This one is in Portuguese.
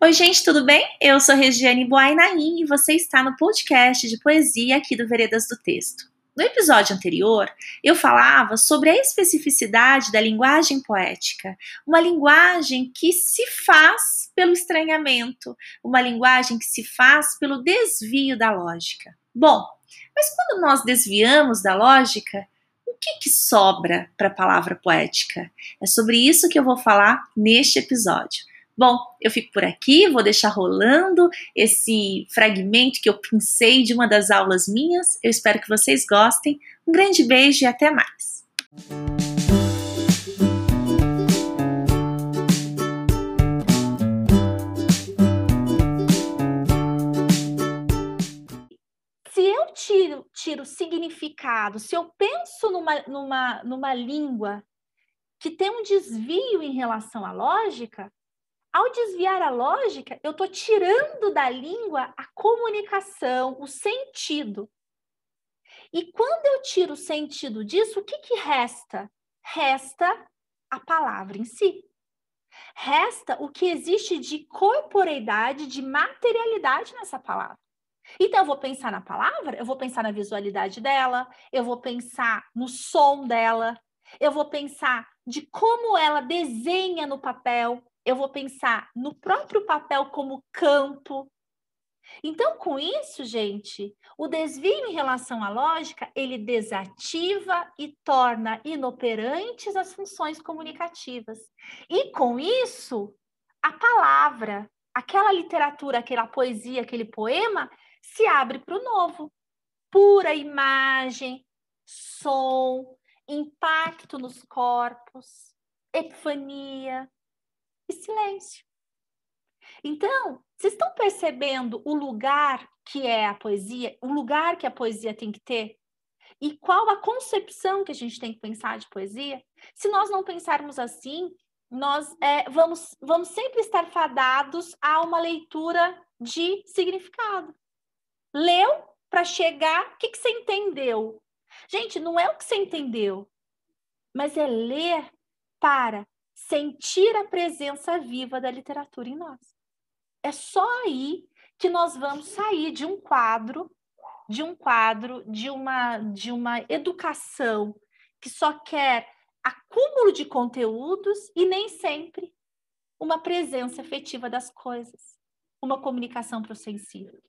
Oi, gente, tudo bem? Eu sou Regiane Boainarim e você está no podcast de poesia aqui do Veredas do Texto. No episódio anterior, eu falava sobre a especificidade da linguagem poética, uma linguagem que se faz pelo estranhamento, uma linguagem que se faz pelo desvio da lógica. Bom, mas quando nós desviamos da lógica, o que, que sobra para a palavra poética? É sobre isso que eu vou falar neste episódio. Bom, eu fico por aqui, vou deixar rolando esse fragmento que eu pincei de uma das aulas minhas. Eu espero que vocês gostem. Um grande beijo e até mais. Se eu tiro, tiro significado, se eu penso numa, numa, numa língua que tem um desvio em relação à lógica, ao desviar a lógica, eu estou tirando da língua a comunicação, o sentido. E quando eu tiro o sentido disso, o que, que resta? Resta a palavra em si. Resta o que existe de corporeidade, de materialidade nessa palavra. Então, eu vou pensar na palavra, eu vou pensar na visualidade dela, eu vou pensar no som dela, eu vou pensar de como ela desenha no papel, eu vou pensar no próprio papel como campo. Então, com isso, gente, o desvio em relação à lógica, ele desativa e torna inoperantes as funções comunicativas. E com isso, a palavra, aquela literatura, aquela poesia, aquele poema, se abre para o novo. Pura imagem, som, impacto nos corpos, epifania, e silêncio. Então, vocês estão percebendo o lugar que é a poesia, o lugar que a poesia tem que ter? E qual a concepção que a gente tem que pensar de poesia? Se nós não pensarmos assim, nós é, vamos, vamos sempre estar fadados a uma leitura de significado. Leu para chegar, o que, que você entendeu? Gente, não é o que você entendeu, mas é ler para sentir a presença viva da literatura em nós. É só aí que nós vamos sair de um quadro, de um quadro, de uma, de uma educação que só quer acúmulo de conteúdos e nem sempre uma presença efetiva das coisas, uma comunicação para o sensível.